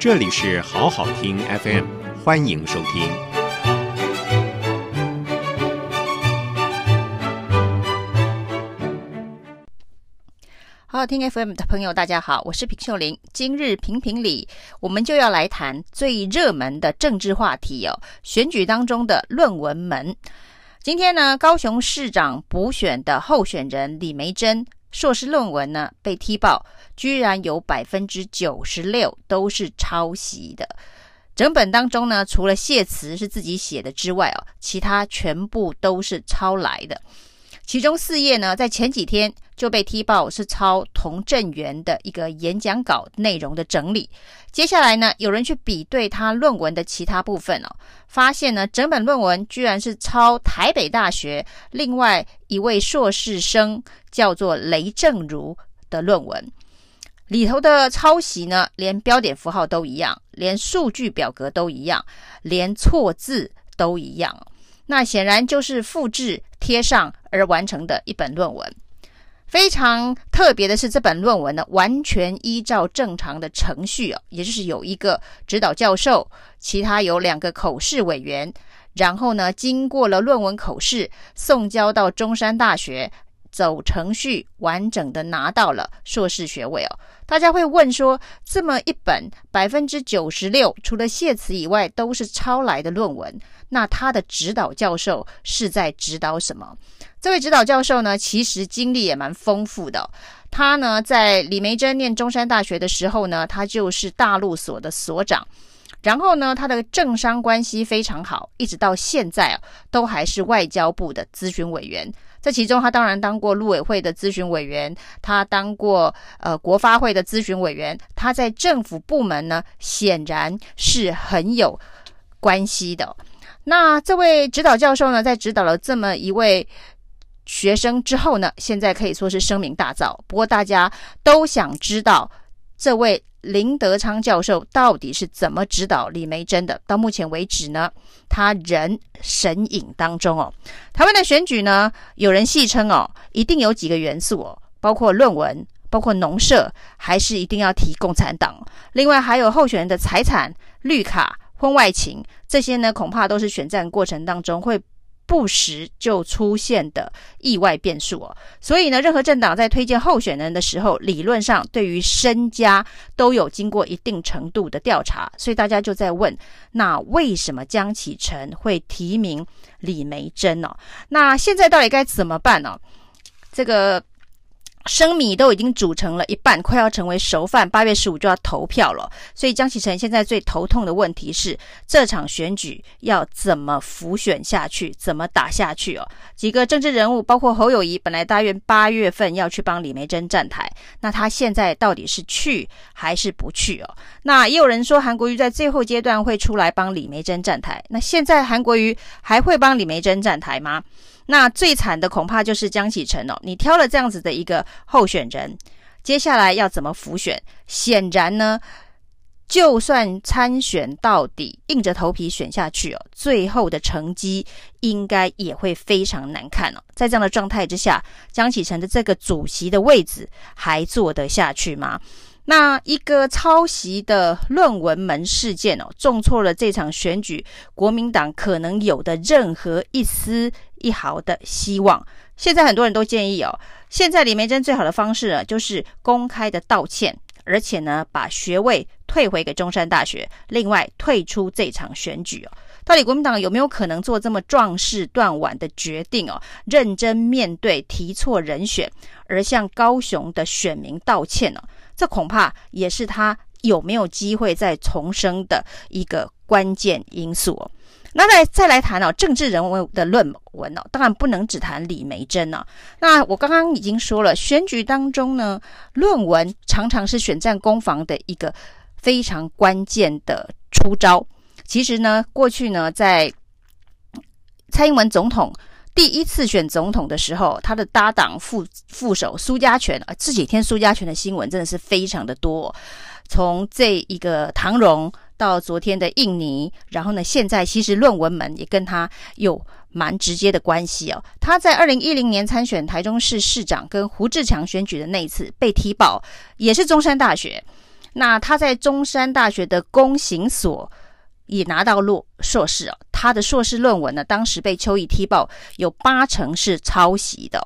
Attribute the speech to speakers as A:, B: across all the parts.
A: 这里是好好听 FM，欢迎收听。
B: 好好听 FM 的朋友，大家好，我是平秀玲。今日评评理，我们就要来谈最热门的政治话题哦，选举当中的论文门。今天呢，高雄市长补选的候选人李梅珍硕士论文呢被踢爆，居然有百分之九十六都是抄袭的。整本当中呢，除了谢词是自己写的之外哦，其他全部都是抄来的。其中四页呢，在前几天就被踢爆是抄童振源的一个演讲稿内容的整理。接下来呢，有人去比对他论文的其他部分哦，发现呢，整本论文居然是抄台北大学另外一位硕士生叫做雷正如的论文。里头的抄袭呢，连标点符号都一样，连数据表格都一样，连错字都一样。那显然就是复制贴上而完成的一本论文。非常特别的是，这本论文呢，完全依照正常的程序哦，也就是有一个指导教授，其他有两个口试委员，然后呢，经过了论文口试，送交到中山大学。走程序完整的拿到了硕士学位哦。大家会问说，这么一本百分之九十六除了谢词以外都是抄来的论文，那他的指导教授是在指导什么？这位指导教授呢，其实经历也蛮丰富的。他呢，在李梅珍念中山大学的时候呢，他就是大陆所的所长。然后呢，他的政商关系非常好，一直到现在啊，都还是外交部的咨询委员。这其中，他当然当过陆委会的咨询委员，他当过呃国发会的咨询委员。他在政府部门呢，显然是很有关系的。那这位指导教授呢，在指导了这么一位学生之后呢，现在可以说是声名大噪。不过，大家都想知道这位。林德昌教授到底是怎么指导李梅珍的？到目前为止呢，他仍神隐当中哦。台湾的选举呢，有人戏称哦，一定有几个元素哦，包括论文，包括农舍，还是一定要提共产党。另外还有候选人的财产、绿卡、婚外情，这些呢，恐怕都是选战过程当中会。不时就出现的意外变数哦，所以呢，任何政党在推荐候选人的时候，理论上对于身家都有经过一定程度的调查，所以大家就在问：那为什么江启臣会提名李梅珍呢？那现在到底该怎么办呢？这个。生米都已经煮成了一半，快要成为熟饭。八月十五就要投票了，所以江启臣现在最头痛的问题是这场选举要怎么浮选下去，怎么打下去哦？几个政治人物，包括侯友宜，本来大约八月份要去帮李梅珍站台，那他现在到底是去还是不去哦？那也有人说韩国瑜在最后阶段会出来帮李梅珍站台，那现在韩国瑜还会帮李梅珍站台吗？那最惨的恐怕就是江启臣哦，你挑了这样子的一个候选人，接下来要怎么浮选？显然呢，就算参选到底，硬着头皮选下去哦，最后的成绩应该也会非常难看哦。在这样的状态之下，江启臣的这个主席的位置还坐得下去吗？那一个抄袭的论文门事件哦，重挫了这场选举国民党可能有的任何一丝一毫的希望。现在很多人都建议哦，现在李梅珍最好的方式呢，就是公开的道歉，而且呢，把学位退回给中山大学，另外退出这场选举哦。到底国民党有没有可能做这么壮士断腕的决定哦？认真面对提错人选，而向高雄的选民道歉呢？这恐怕也是他有没有机会再重生的一个关键因素哦。那再再来谈哦，政治人物的论文哦，当然不能只谈李梅珍哦。那我刚刚已经说了，选举当中呢，论文常常是选战攻防的一个非常关键的出招。其实呢，过去呢，在蔡英文总统。第一次选总统的时候，他的搭档副副手苏家全啊，这几天苏家全的新闻真的是非常的多。从这一个唐荣到昨天的印尼，然后呢，现在其实论文门也跟他有蛮直接的关系哦。他在二零一零年参选台中市市长跟胡志强选举的那一次被踢爆，也是中山大学。那他在中山大学的公行所也拿到硕硕士哦。他的硕士论文呢，当时被邱毅踢爆有八成是抄袭的。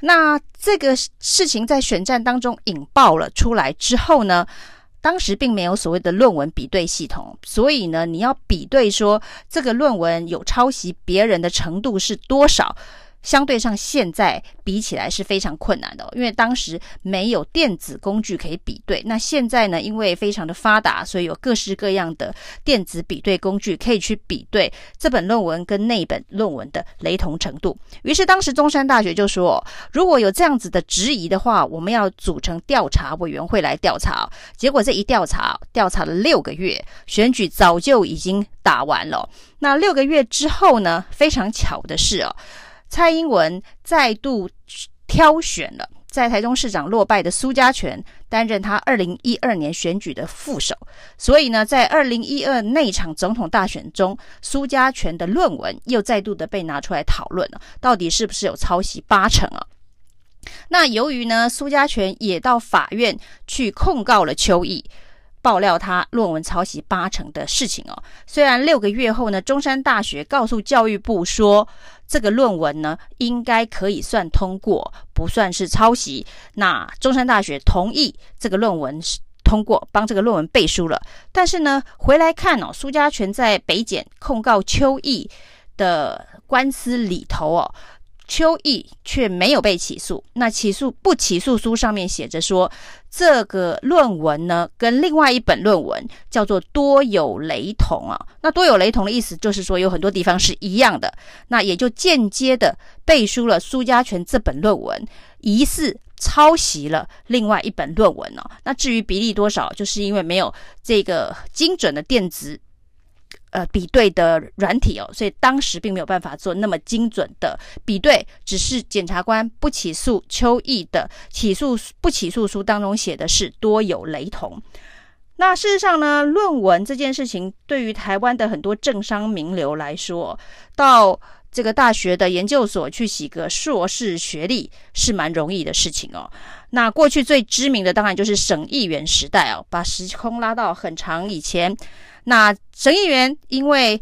B: 那这个事情在选战当中引爆了出来之后呢，当时并没有所谓的论文比对系统，所以呢，你要比对说这个论文有抄袭别人的程度是多少。相对上，现在比起来是非常困难的，因为当时没有电子工具可以比对。那现在呢，因为非常的发达，所以有各式各样的电子比对工具可以去比对这本论文跟那本论文的雷同程度。于是当时中山大学就说，如果有这样子的质疑的话，我们要组成调查委员会来调查。结果这一调查，调查了六个月，选举早就已经打完了。那六个月之后呢，非常巧的是哦。蔡英文再度挑选了在台中市长落败的苏家全担任他二零一二年选举的副手，所以呢，在二零一二那场总统大选中，苏家全的论文又再度的被拿出来讨论了，到底是不是有抄袭八成啊？那由于呢，苏家全也到法院去控告了邱毅。爆料他论文抄袭八成的事情哦，虽然六个月后呢，中山大学告诉教育部说，这个论文呢应该可以算通过，不算是抄袭。那中山大学同意这个论文是通过，帮这个论文背书了。但是呢，回来看哦，苏家全在北检控告邱毅的官司里头哦。邱毅却没有被起诉。那起诉不起诉书上面写着说，这个论文呢跟另外一本论文叫做多有雷同啊。那多有雷同的意思就是说有很多地方是一样的。那也就间接的背书了苏家全这本论文，疑似抄袭了另外一本论文哦。那至于比例多少，就是因为没有这个精准的电子。呃，比对的软体哦，所以当时并没有办法做那么精准的比对，只是检察官不起诉邱毅的起诉不起诉书当中写的是多有雷同。那事实上呢，论文这件事情对于台湾的很多政商名流来说，到这个大学的研究所去洗个硕士学历是蛮容易的事情哦。那过去最知名的当然就是省议员时代哦，把时空拉到很长以前。那省议员因为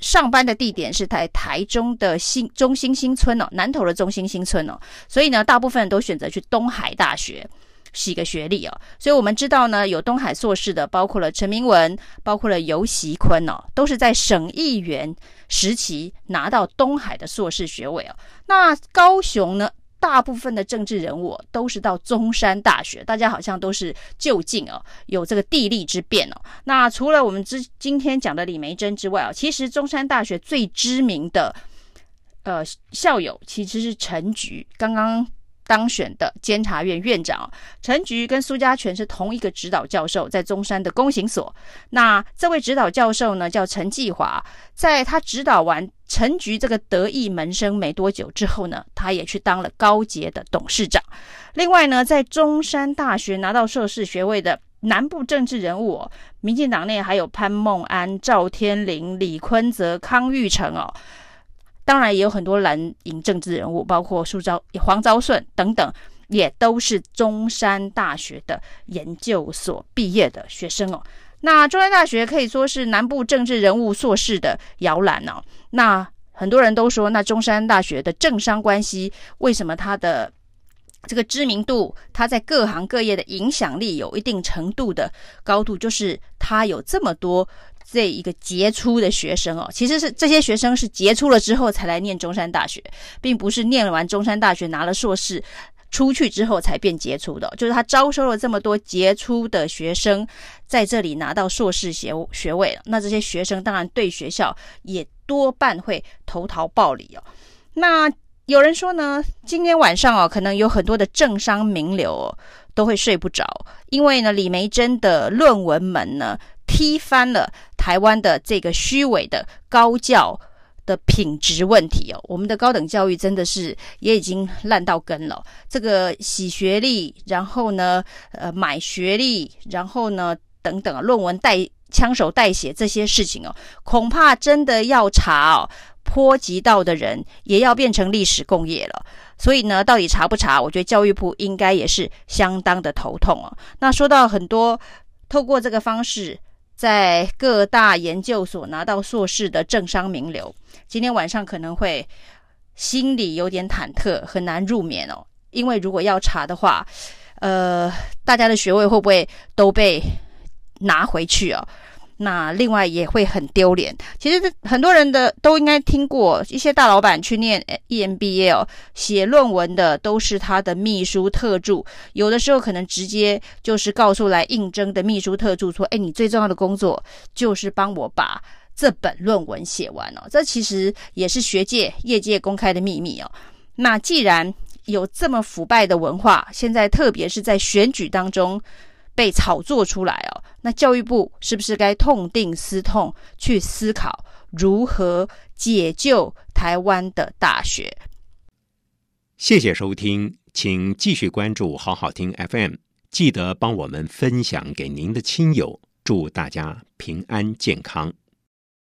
B: 上班的地点是在台中的新中心新村哦，南投的中心新村哦，所以呢，大部分人都选择去东海大学是一个学历哦。所以我们知道呢，有东海硕士的，包括了陈明文，包括了游习坤哦，都是在省议员时期拿到东海的硕士学位哦。那高雄呢？大部分的政治人物都是到中山大学，大家好像都是就近哦，有这个地利之便哦。那除了我们之今天讲的李梅珍之外啊，其实中山大学最知名的呃校友其实是陈菊，刚刚。当选的监察院院长陈菊跟苏家全是同一个指导教授，在中山的公行所。那这位指导教授呢，叫陈继华，在他指导完陈菊这个得意门生没多久之后呢，他也去当了高捷的董事长。另外呢，在中山大学拿到硕士学位的南部政治人物，民进党内还有潘孟安、赵天麟、李坤泽、康裕成哦。当然也有很多蓝营政治人物，包括苏昭、黄昭顺等等，也都是中山大学的研究所毕业的学生哦。那中山大学可以说是南部政治人物硕士的摇篮哦。那很多人都说，那中山大学的政商关系，为什么它的这个知名度，它在各行各业的影响力有一定程度的高度，就是它有这么多。这一个杰出的学生哦，其实是这些学生是杰出了之后才来念中山大学，并不是念完中山大学拿了硕士出去之后才变杰出的。就是他招收了这么多杰出的学生，在这里拿到硕士学学位。那这些学生当然对学校也多半会投桃报李哦。那有人说呢，今天晚上哦，可能有很多的政商名流都会睡不着，因为呢，李梅珍的论文门呢。踢翻了台湾的这个虚伪的高教的品质问题哦，我们的高等教育真的是也已经烂到根了。这个洗学历，然后呢，呃，买学历，然后呢，等等啊，论文带枪手代写这些事情哦，恐怕真的要查哦，波及到的人也要变成历史共业了。所以呢，到底查不查？我觉得教育部应该也是相当的头痛哦。那说到很多透过这个方式在各大研究所拿到硕士的政商名流，今天晚上可能会心里有点忐忑，很难入眠哦。因为如果要查的话，呃，大家的学位会不会都被拿回去哦？那另外也会很丢脸。其实很多人的都应该听过，一些大老板去念 EMBA 哦，写论文的都是他的秘书特助，有的时候可能直接就是告诉来应征的秘书特助说：“哎，你最重要的工作就是帮我把这本论文写完哦。”这其实也是学界、业界公开的秘密哦。那既然有这么腐败的文化，现在特别是在选举当中被炒作出来哦，那教育部是不是该痛定思痛，去思考如何解救台湾的大学？
A: 谢谢收听，请继续关注好好听 FM，记得帮我们分享给您的亲友，祝大家平安健康。